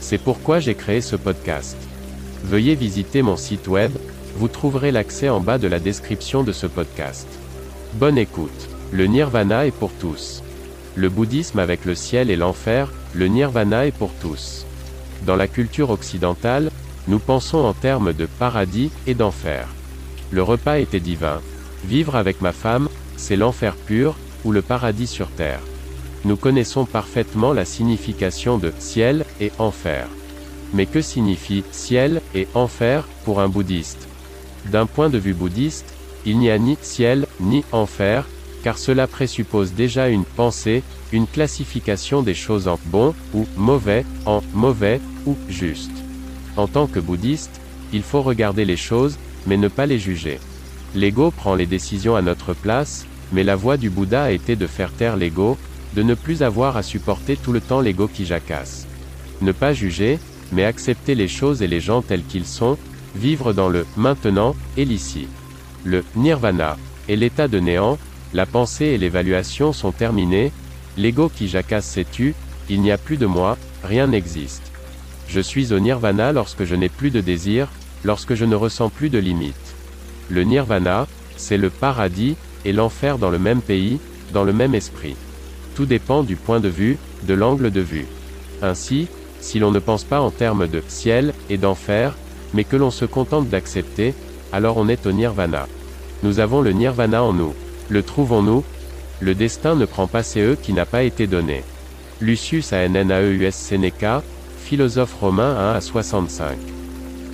C'est pourquoi j'ai créé ce podcast. Veuillez visiter mon site web, vous trouverez l'accès en bas de la description de ce podcast. Bonne écoute. Le nirvana est pour tous. Le bouddhisme avec le ciel et l'enfer, le nirvana est pour tous. Dans la culture occidentale, nous pensons en termes de paradis et d'enfer. Le repas était divin. Vivre avec ma femme, c'est l'enfer pur, ou le paradis sur terre. Nous connaissons parfaitement la signification de ciel et enfer. Mais que signifie ciel et enfer pour un bouddhiste? D'un point de vue bouddhiste, il n'y a ni ciel ni enfer, car cela présuppose déjà une pensée, une classification des choses en bon ou mauvais, en mauvais ou juste. En tant que bouddhiste, il faut regarder les choses, mais ne pas les juger. L'ego prend les décisions à notre place, mais la voie du Bouddha a été de faire taire l'ego, de ne plus avoir à supporter tout le temps l'ego qui jacasse. Ne pas juger, mais accepter les choses et les gens tels qu'ils sont, vivre dans le maintenant et l'ici. Le nirvana est l'état de néant, la pensée et l'évaluation sont terminées, l'ego qui jacasse s'est tu, il n'y a plus de moi, rien n'existe. Je suis au nirvana lorsque je n'ai plus de désir, lorsque je ne ressens plus de limites. Le nirvana, c'est le paradis, et l'enfer dans le même pays, dans le même esprit. Tout dépend du point de vue, de l'angle de vue. Ainsi, si l'on ne pense pas en termes de ciel et d'enfer, mais que l'on se contente d'accepter, alors on est au nirvana. Nous avons le nirvana en nous. Le trouvons-nous? Le destin ne prend pas CE qui n'a pas été donné. Lucius Annaeus Seneca, philosophe romain 1 à 65.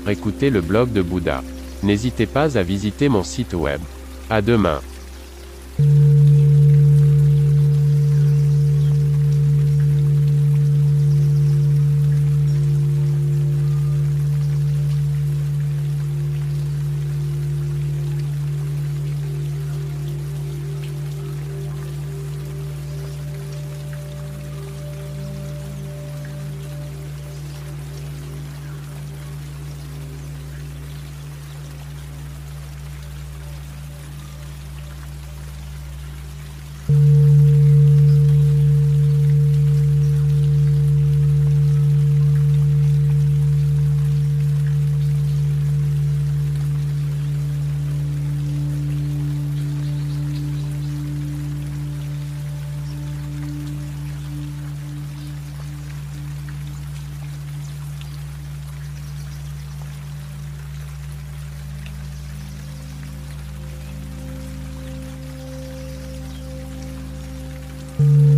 Écoutez le blog de Bouddha. N'hésitez pas à visiter mon site web. À demain. Mm-hmm.